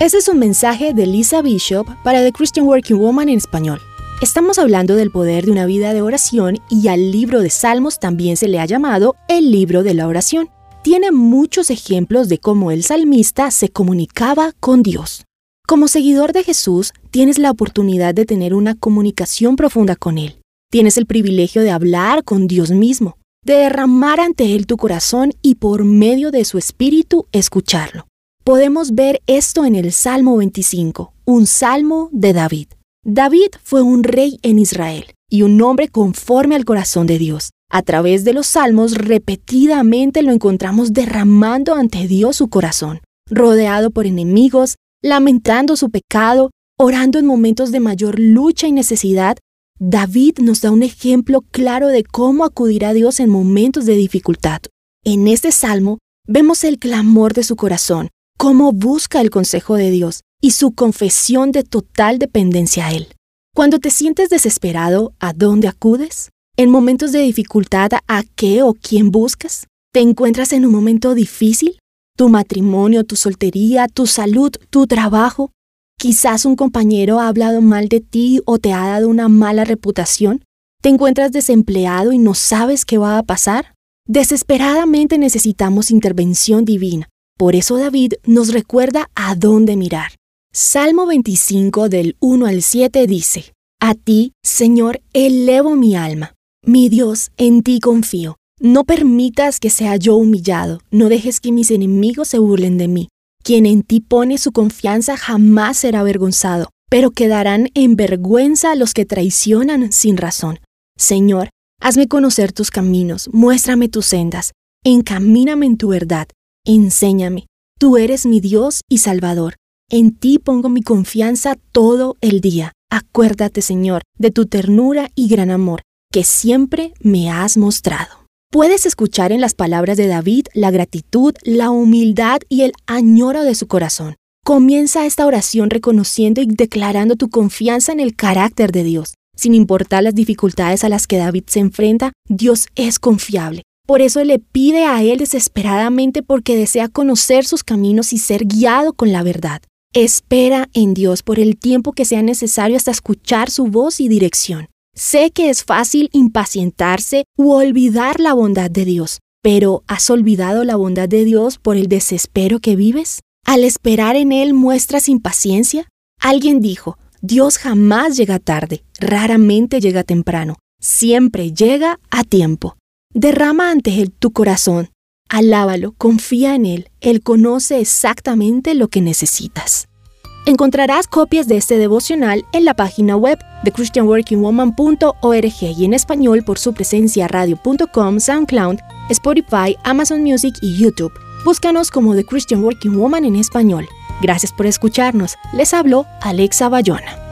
Este es un mensaje de Lisa Bishop para The Christian Working Woman en español. Estamos hablando del poder de una vida de oración y al libro de Salmos también se le ha llamado el libro de la oración. Tiene muchos ejemplos de cómo el salmista se comunicaba con Dios. Como seguidor de Jesús, tienes la oportunidad de tener una comunicación profunda con Él. Tienes el privilegio de hablar con Dios mismo, de derramar ante Él tu corazón y por medio de su espíritu escucharlo. Podemos ver esto en el Salmo 25, un salmo de David. David fue un rey en Israel y un hombre conforme al corazón de Dios. A través de los salmos repetidamente lo encontramos derramando ante Dios su corazón, rodeado por enemigos, lamentando su pecado, orando en momentos de mayor lucha y necesidad. David nos da un ejemplo claro de cómo acudir a Dios en momentos de dificultad. En este salmo vemos el clamor de su corazón, cómo busca el consejo de Dios y su confesión de total dependencia a Él. Cuando te sientes desesperado, ¿a dónde acudes? ¿En momentos de dificultad a qué o quién buscas? ¿Te encuentras en un momento difícil? ¿Tu matrimonio, tu soltería, tu salud, tu trabajo? Quizás un compañero ha hablado mal de ti o te ha dado una mala reputación. ¿Te encuentras desempleado y no sabes qué va a pasar? Desesperadamente necesitamos intervención divina. Por eso David nos recuerda a dónde mirar. Salmo 25 del 1 al 7 dice, A ti, Señor, elevo mi alma. Mi Dios, en ti confío. No permitas que sea yo humillado, no dejes que mis enemigos se burlen de mí. Quien en ti pone su confianza jamás será avergonzado, pero quedarán en vergüenza los que traicionan sin razón. Señor, hazme conocer tus caminos, muéstrame tus sendas, encamíname en tu verdad, Enséñame, tú eres mi Dios y Salvador. En ti pongo mi confianza todo el día. Acuérdate, Señor, de tu ternura y gran amor, que siempre me has mostrado. Puedes escuchar en las palabras de David la gratitud, la humildad y el añoro de su corazón. Comienza esta oración reconociendo y declarando tu confianza en el carácter de Dios. Sin importar las dificultades a las que David se enfrenta, Dios es confiable. Por eso le pide a Él desesperadamente porque desea conocer sus caminos y ser guiado con la verdad. Espera en Dios por el tiempo que sea necesario hasta escuchar su voz y dirección. Sé que es fácil impacientarse u olvidar la bondad de Dios, pero ¿has olvidado la bondad de Dios por el desespero que vives? Al esperar en Él muestras impaciencia. Alguien dijo, Dios jamás llega tarde, raramente llega temprano, siempre llega a tiempo. Derrama ante Él tu corazón, alábalo, confía en Él, Él conoce exactamente lo que necesitas. Encontrarás copias de este devocional en la página web de christianworkingwoman.org y en español por su presencia radio.com, SoundCloud, Spotify, Amazon Music y YouTube. Búscanos como The Christian Working Woman en español. Gracias por escucharnos. Les habló Alexa Bayona.